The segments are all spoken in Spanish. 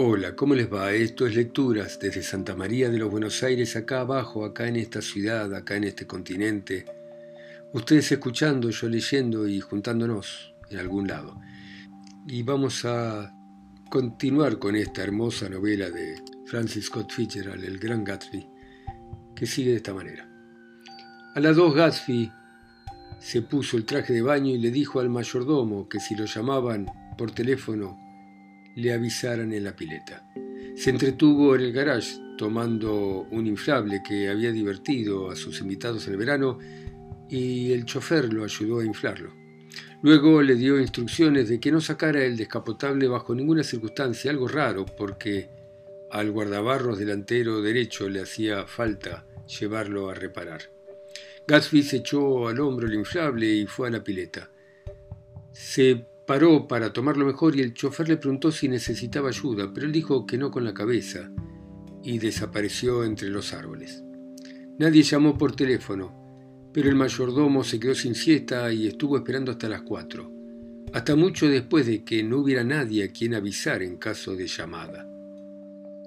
Hola, ¿cómo les va? Esto es Lecturas desde Santa María de los Buenos Aires, acá abajo, acá en esta ciudad, acá en este continente. Ustedes escuchando, yo leyendo y juntándonos en algún lado. Y vamos a continuar con esta hermosa novela de Francis Scott Fitzgerald, El Gran Gatsby, que sigue de esta manera. A las dos Gatsby se puso el traje de baño y le dijo al mayordomo que si lo llamaban por teléfono le avisaran en la pileta. Se entretuvo en el garage tomando un inflable que había divertido a sus invitados en el verano y el chofer lo ayudó a inflarlo. Luego le dio instrucciones de que no sacara el descapotable bajo ninguna circunstancia, algo raro porque al guardabarros delantero derecho le hacía falta llevarlo a reparar. Gatsby se echó al hombro el inflable y fue a la pileta. Se Paró para tomarlo mejor y el chofer le preguntó si necesitaba ayuda, pero él dijo que no con la cabeza y desapareció entre los árboles. Nadie llamó por teléfono, pero el mayordomo se quedó sin siesta y estuvo esperando hasta las cuatro, hasta mucho después de que no hubiera nadie a quien avisar en caso de llamada.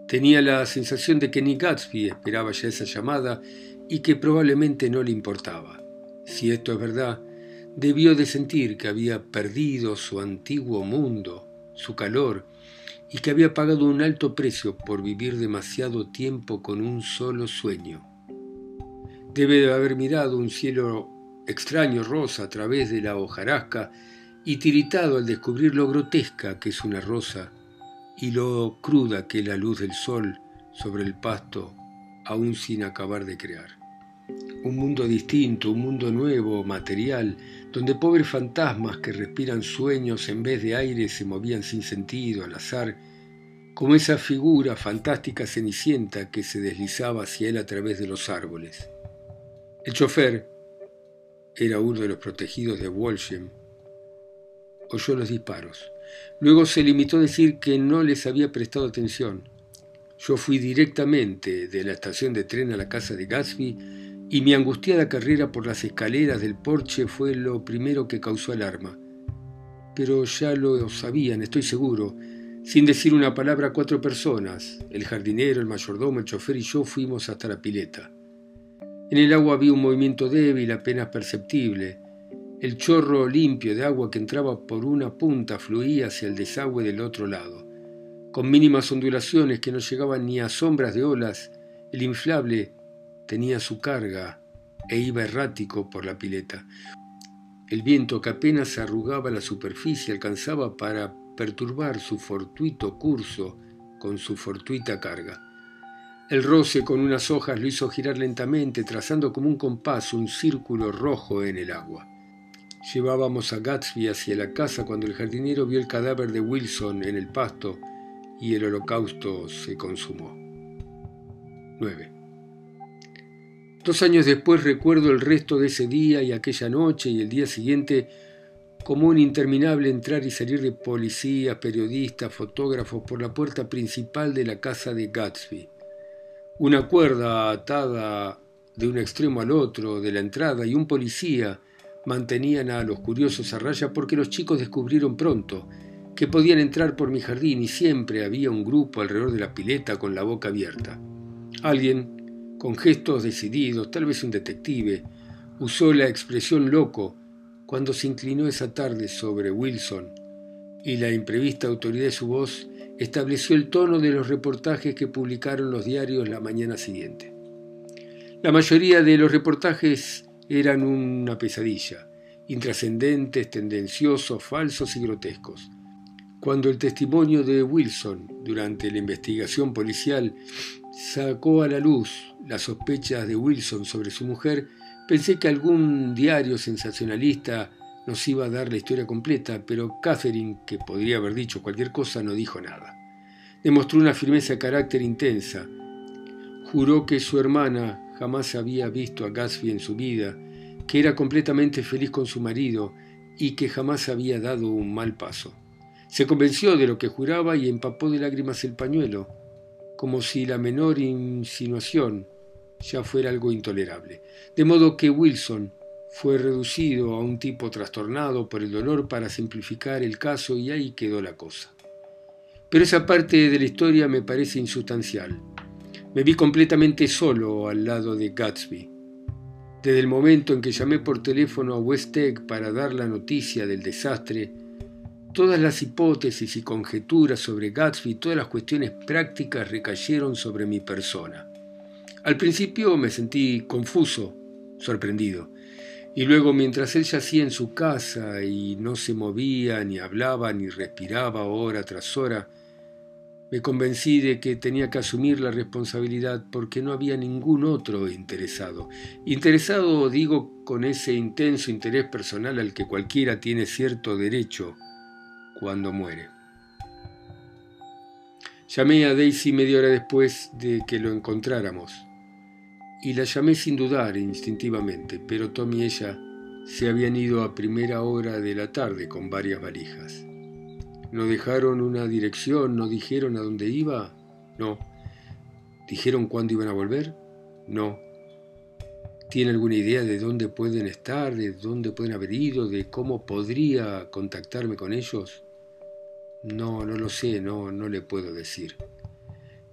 Tenía la sensación de que ni Gatsby esperaba ya esa llamada y que probablemente no le importaba. Si esto es verdad, debió de sentir que había perdido su antiguo mundo, su calor, y que había pagado un alto precio por vivir demasiado tiempo con un solo sueño. Debe de haber mirado un cielo extraño rosa a través de la hojarasca y tiritado al descubrir lo grotesca que es una rosa y lo cruda que es la luz del sol sobre el pasto aún sin acabar de crear. Un mundo distinto, un mundo nuevo, material, donde pobres fantasmas que respiran sueños en vez de aire se movían sin sentido, al azar, como esa figura fantástica cenicienta que se deslizaba hacia él a través de los árboles. El chofer era uno de los protegidos de Walsham. Oyó los disparos. Luego se limitó a decir que no les había prestado atención. Yo fui directamente de la estación de tren a la casa de Gatsby y mi angustiada carrera por las escaleras del porche fue lo primero que causó alarma. Pero ya lo sabían, estoy seguro. Sin decir una palabra, cuatro personas, el jardinero, el mayordomo, el chofer y yo fuimos hasta la pileta. En el agua había un movimiento débil, apenas perceptible. El chorro limpio de agua que entraba por una punta fluía hacia el desagüe del otro lado. Con mínimas ondulaciones que no llegaban ni a sombras de olas, el inflable tenía su carga e iba errático por la pileta. El viento que apenas arrugaba la superficie alcanzaba para perturbar su fortuito curso con su fortuita carga. El roce con unas hojas lo hizo girar lentamente, trazando como un compás un círculo rojo en el agua. Llevábamos a Gatsby hacia la casa cuando el jardinero vio el cadáver de Wilson en el pasto y el holocausto se consumó. 9. Dos años después recuerdo el resto de ese día y aquella noche y el día siguiente como un interminable entrar y salir de policías, periodistas, fotógrafos por la puerta principal de la casa de Gatsby. Una cuerda atada de un extremo al otro de la entrada y un policía mantenían a los curiosos a raya porque los chicos descubrieron pronto que podían entrar por mi jardín y siempre había un grupo alrededor de la pileta con la boca abierta. Alguien con gestos decididos, tal vez un detective, usó la expresión loco cuando se inclinó esa tarde sobre Wilson y la imprevista autoridad de su voz estableció el tono de los reportajes que publicaron los diarios la mañana siguiente. La mayoría de los reportajes eran una pesadilla, intrascendentes, tendenciosos, falsos y grotescos. Cuando el testimonio de Wilson durante la investigación policial sacó a la luz las sospechas de Wilson sobre su mujer, pensé que algún diario sensacionalista nos iba a dar la historia completa, pero Catherine, que podría haber dicho cualquier cosa, no dijo nada. Demostró una firmeza de carácter intensa. Juró que su hermana jamás había visto a Gatsby en su vida, que era completamente feliz con su marido y que jamás había dado un mal paso. Se convenció de lo que juraba y empapó de lágrimas el pañuelo, como si la menor insinuación ya fuera algo intolerable. De modo que Wilson fue reducido a un tipo trastornado por el dolor para simplificar el caso y ahí quedó la cosa. Pero esa parte de la historia me parece insustancial. Me vi completamente solo al lado de Gatsby. Desde el momento en que llamé por teléfono a West para dar la noticia del desastre, todas las hipótesis y conjeturas sobre Gatsby, todas las cuestiones prácticas recayeron sobre mi persona. Al principio me sentí confuso, sorprendido, y luego mientras él yacía en su casa y no se movía, ni hablaba, ni respiraba hora tras hora, me convencí de que tenía que asumir la responsabilidad porque no había ningún otro interesado. Interesado, digo, con ese intenso interés personal al que cualquiera tiene cierto derecho cuando muere. Llamé a Daisy media hora después de que lo encontráramos y la llamé sin dudar instintivamente, pero Tom y ella se habían ido a primera hora de la tarde con varias valijas. ¿No dejaron una dirección? ¿No dijeron a dónde iba? No. ¿Dijeron cuándo iban a volver? No. ¿Tiene alguna idea de dónde pueden estar, de dónde pueden haber ido, de cómo podría contactarme con ellos? No, no lo sé, no, no le puedo decir.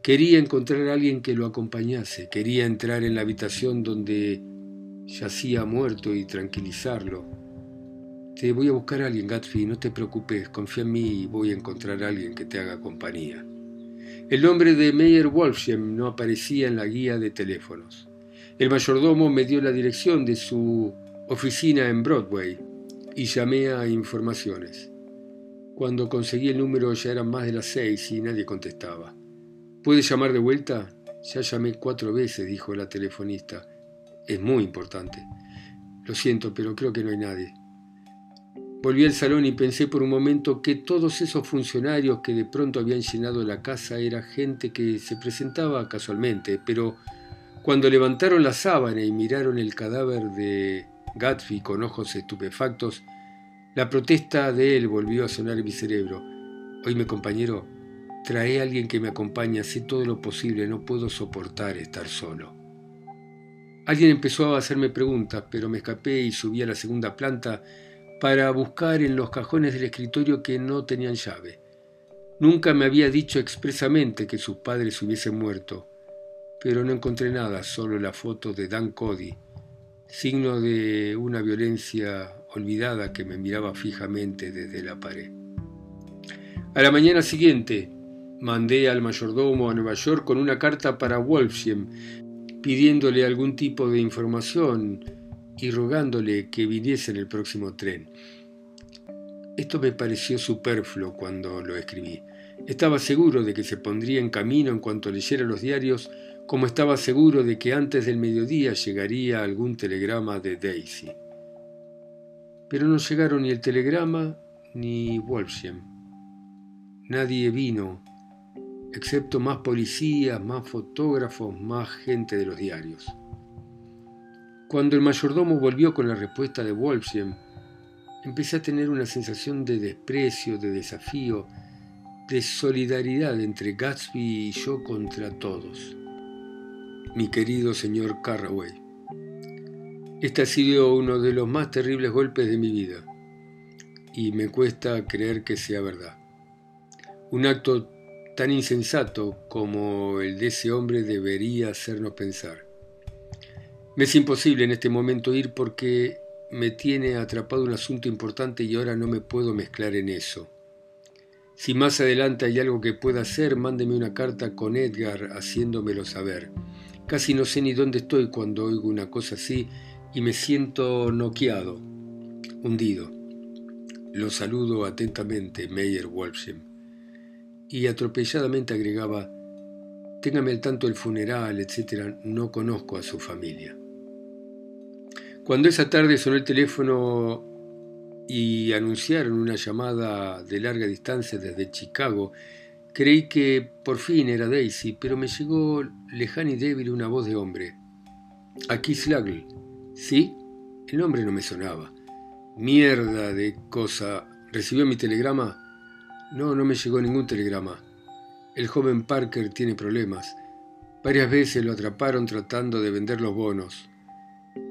Quería encontrar a alguien que lo acompañase, quería entrar en la habitación donde yacía muerto y tranquilizarlo te voy a buscar a alguien, Gatsby, no te preocupes, confía en mí y voy a encontrar a alguien que te haga compañía. El nombre de Meyer Wolfsheim no aparecía en la guía de teléfonos. El mayordomo me dio la dirección de su oficina en Broadway y llamé a informaciones. Cuando conseguí el número ya eran más de las seis y nadie contestaba. ¿Puedes llamar de vuelta? Ya llamé cuatro veces, dijo la telefonista. Es muy importante. Lo siento, pero creo que no hay nadie. Volví al salón y pensé por un momento que todos esos funcionarios que de pronto habían llenado la casa era gente que se presentaba casualmente, pero cuando levantaron la sábana y miraron el cadáver de Gatsby con ojos estupefactos, la protesta de él volvió a sonar en mi cerebro. Oíme, compañero, trae a alguien que me acompañe, sé todo lo posible, no puedo soportar estar solo. Alguien empezó a hacerme preguntas, pero me escapé y subí a la segunda planta para buscar en los cajones del escritorio que no tenían llave. Nunca me había dicho expresamente que sus padres hubiesen muerto, pero no encontré nada, solo la foto de Dan Cody, signo de una violencia olvidada que me miraba fijamente desde la pared. A la mañana siguiente, mandé al mayordomo a Nueva York con una carta para Wolfsheim, pidiéndole algún tipo de información y rogándole que viniese en el próximo tren. Esto me pareció superfluo cuando lo escribí. Estaba seguro de que se pondría en camino en cuanto leyera los diarios, como estaba seguro de que antes del mediodía llegaría algún telegrama de Daisy. Pero no llegaron ni el telegrama ni Wolfsheim. Nadie vino, excepto más policías, más fotógrafos, más gente de los diarios. Cuando el mayordomo volvió con la respuesta de Wolfsheim, empecé a tener una sensación de desprecio, de desafío, de solidaridad entre Gatsby y yo contra todos. Mi querido señor Carraway, este ha sido uno de los más terribles golpes de mi vida y me cuesta creer que sea verdad. Un acto tan insensato como el de ese hombre debería hacernos pensar. Me es imposible en este momento ir porque me tiene atrapado un asunto importante y ahora no me puedo mezclar en eso. Si más adelante hay algo que pueda hacer, mándeme una carta con Edgar haciéndomelo saber. Casi no sé ni dónde estoy cuando oigo una cosa así y me siento noqueado, hundido. Lo saludo atentamente, Meyer Wolfsheim. Y atropelladamente agregaba, téngame al tanto el funeral, etc. No conozco a su familia. Cuando esa tarde sonó el teléfono y anunciaron una llamada de larga distancia desde Chicago, creí que por fin era Daisy, pero me llegó lejana y débil una voz de hombre. Aquí Slagl. ¿Sí? El nombre no me sonaba. Mierda de cosa. ¿Recibió mi telegrama? No, no me llegó ningún telegrama. El joven Parker tiene problemas. Varias veces lo atraparon tratando de vender los bonos.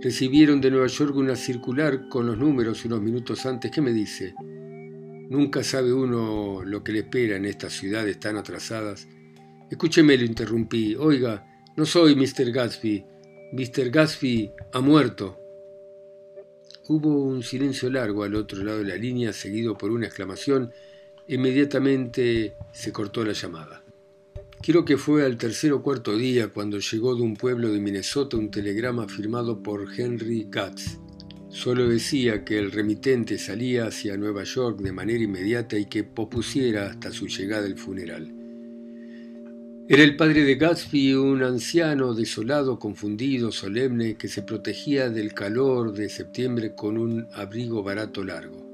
Recibieron de Nueva York una circular con los números unos minutos antes. ¿Qué me dice? Nunca sabe uno lo que le espera en estas ciudades tan atrasadas. Escúcheme, lo interrumpí. Oiga, no soy Mr. Gatsby. Mr. Gatsby ha muerto. Hubo un silencio largo al otro lado de la línea, seguido por una exclamación. Inmediatamente se cortó la llamada. Creo que fue al tercer o cuarto día cuando llegó de un pueblo de Minnesota un telegrama firmado por Henry Gatz. Solo decía que el remitente salía hacia Nueva York de manera inmediata y que pospusiera hasta su llegada el funeral. Era el padre de Gatsby, un anciano desolado, confundido, solemne, que se protegía del calor de septiembre con un abrigo barato largo.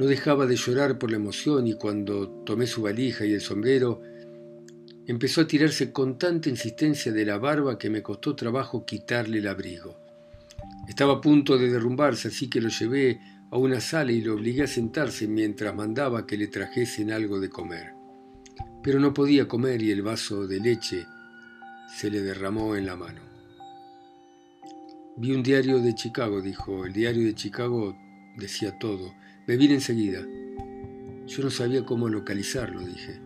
No dejaba de llorar por la emoción y cuando tomé su valija y el sombrero, empezó a tirarse con tanta insistencia de la barba que me costó trabajo quitarle el abrigo. Estaba a punto de derrumbarse, así que lo llevé a una sala y lo obligué a sentarse mientras mandaba que le trajesen algo de comer pero no podía comer y el vaso de leche se le derramó en la mano. Vi un diario de Chicago, dijo. El diario de Chicago decía todo. Me vine enseguida. Yo no sabía cómo localizarlo, dije.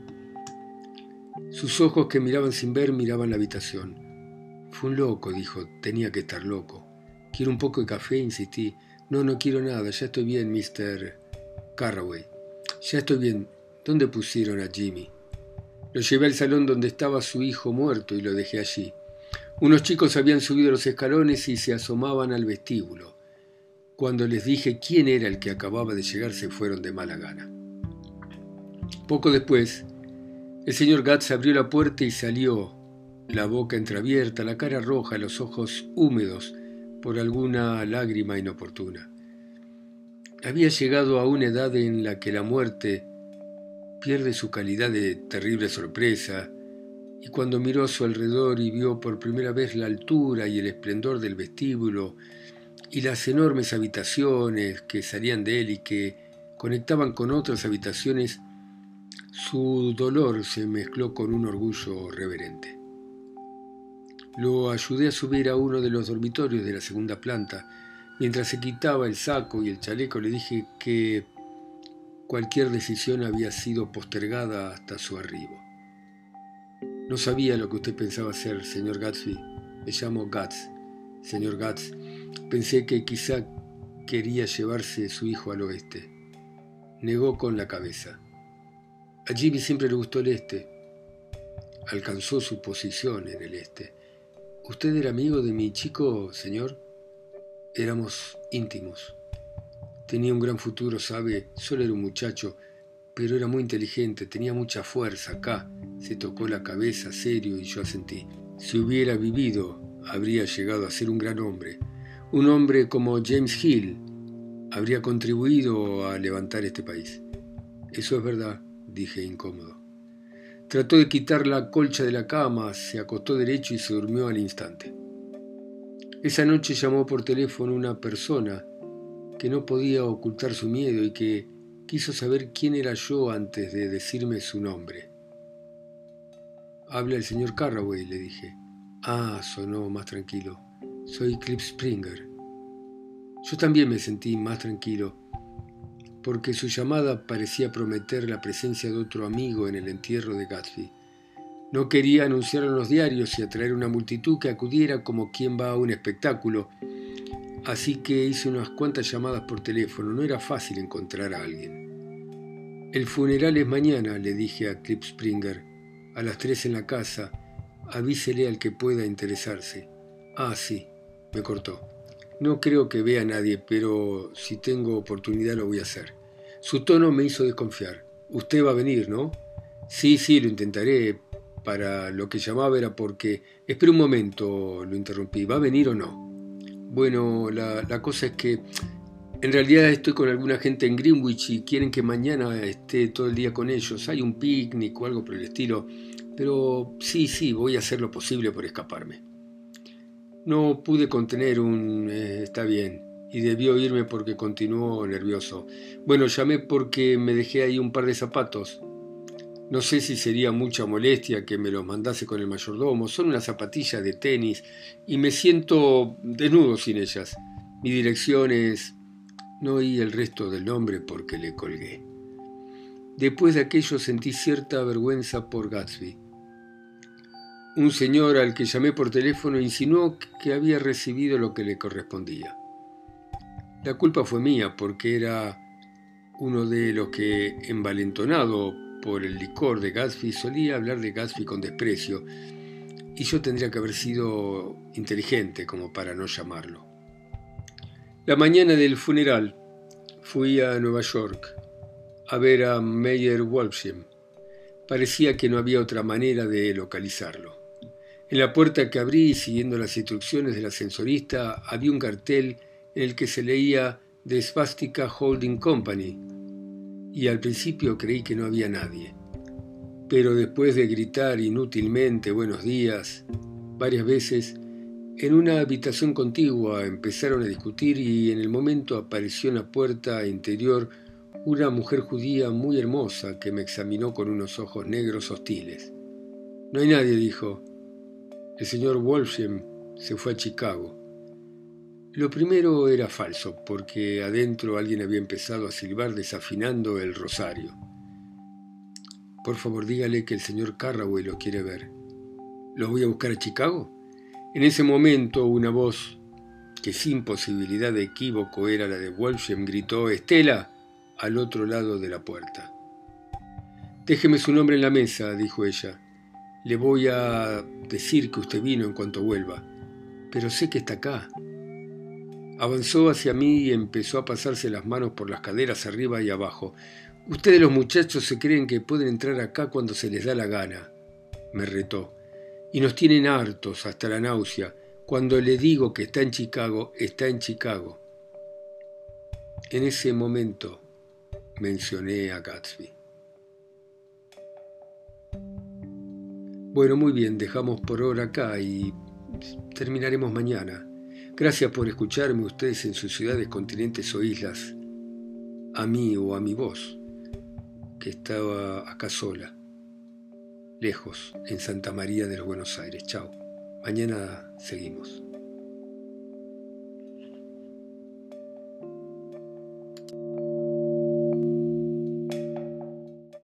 Sus ojos que miraban sin ver miraban la habitación. Fue un loco, dijo. Tenía que estar loco. ¿Quiero un poco de café? insistí. No, no quiero nada. Ya estoy bien, Mr. Carraway. Ya estoy bien. ¿Dónde pusieron a Jimmy? Lo llevé al salón donde estaba su hijo muerto y lo dejé allí. Unos chicos habían subido los escalones y se asomaban al vestíbulo. Cuando les dije quién era el que acababa de llegar, se fueron de mala gana. Poco después, el señor Gatz abrió la puerta y salió, la boca entreabierta, la cara roja, los ojos húmedos por alguna lágrima inoportuna. Había llegado a una edad en la que la muerte pierde su calidad de terrible sorpresa, y cuando miró a su alrededor y vio por primera vez la altura y el esplendor del vestíbulo y las enormes habitaciones que salían de él y que conectaban con otras habitaciones, su dolor se mezcló con un orgullo reverente. Lo ayudé a subir a uno de los dormitorios de la segunda planta. Mientras se quitaba el saco y el chaleco le dije que Cualquier decisión había sido postergada hasta su arribo. No sabía lo que usted pensaba hacer, señor Gatsby. Me llamo Gatz. Señor Gatz, pensé que quizá quería llevarse su hijo al oeste. Negó con la cabeza. A Jimmy siempre le gustó el este. Alcanzó su posición en el este. ¿Usted era amigo de mi chico, señor? Éramos íntimos. Tenía un gran futuro, sabe, solo era un muchacho, pero era muy inteligente, tenía mucha fuerza acá. Se tocó la cabeza serio y yo asentí. Si hubiera vivido, habría llegado a ser un gran hombre. Un hombre como James Hill habría contribuido a levantar este país. Eso es verdad, dije incómodo. Trató de quitar la colcha de la cama, se acostó derecho y se durmió al instante. Esa noche llamó por teléfono una persona que no podía ocultar su miedo y que quiso saber quién era yo antes de decirme su nombre. Habla el señor Carraway, le dije. Ah, sonó más tranquilo. Soy Clip Springer. Yo también me sentí más tranquilo, porque su llamada parecía prometer la presencia de otro amigo en el entierro de Gatsby. No quería anunciar en los diarios y atraer una multitud que acudiera como quien va a un espectáculo, Así que hice unas cuantas llamadas por teléfono, no era fácil encontrar a alguien. El funeral es mañana, le dije a Clip Springer, a las tres en la casa, avísele al que pueda interesarse. Ah, sí, me cortó. No creo que vea a nadie, pero si tengo oportunidad lo voy a hacer. Su tono me hizo desconfiar. Usted va a venir, ¿no? Sí, sí, lo intentaré. Para lo que llamaba era porque... Espera un momento, lo interrumpí. ¿Va a venir o no? Bueno, la, cosa es que en realidad estoy con alguna gente en Greenwich y quieren que mañana esté todo el día con ellos. Hay un picnic o algo por el estilo. Pero sí, sí, voy a hacer lo posible por escaparme. No pude contener un... Eh, está bien. Y debió irme porque continuó nervioso. Bueno, llamé porque me dejé ahí un par de zapatos. No sé si sería mucha molestia que me los mandase con el mayordomo. Son unas zapatillas de tenis y me siento desnudo sin ellas. Mi dirección es... No oí el resto del nombre porque le colgué. Después de aquello sentí cierta vergüenza por Gatsby. Un señor al que llamé por teléfono insinuó que había recibido lo que le correspondía. La culpa fue mía porque era uno de los que, envalentonado por el licor de Gatsby, solía hablar de Gatsby con desprecio, y yo tendría que haber sido inteligente como para no llamarlo. La mañana del funeral fui a Nueva York a ver a Meyer Wolfsheim. Parecía que no había otra manera de localizarlo. En la puerta que abrí, siguiendo las instrucciones del ascensorista, había un cartel en el que se leía The Svastika Holding Company, y al principio creí que no había nadie. Pero después de gritar inútilmente buenos días varias veces, en una habitación contigua empezaron a discutir y en el momento apareció en la puerta interior una mujer judía muy hermosa que me examinó con unos ojos negros hostiles. No hay nadie, dijo. El señor Wolfsheim se fue a Chicago. Lo primero era falso, porque adentro alguien había empezado a silbar desafinando el rosario. Por favor, dígale que el señor Carraway lo quiere ver. ¿Lo voy a buscar a Chicago? En ese momento una voz, que sin posibilidad de equívoco era la de Wolfsheim, gritó, Estela, al otro lado de la puerta. Déjeme su nombre en la mesa, dijo ella. Le voy a decir que usted vino en cuanto vuelva, pero sé que está acá. Avanzó hacia mí y empezó a pasarse las manos por las caderas arriba y abajo. Ustedes los muchachos se creen que pueden entrar acá cuando se les da la gana, me retó. Y nos tienen hartos hasta la náusea. Cuando le digo que está en Chicago, está en Chicago. En ese momento mencioné a Gatsby. Bueno, muy bien, dejamos por ahora acá y terminaremos mañana. Gracias por escucharme ustedes en sus ciudades, continentes o islas, a mí o a mi voz, que estaba acá sola, lejos, en Santa María de los Buenos Aires. Chao. Mañana seguimos.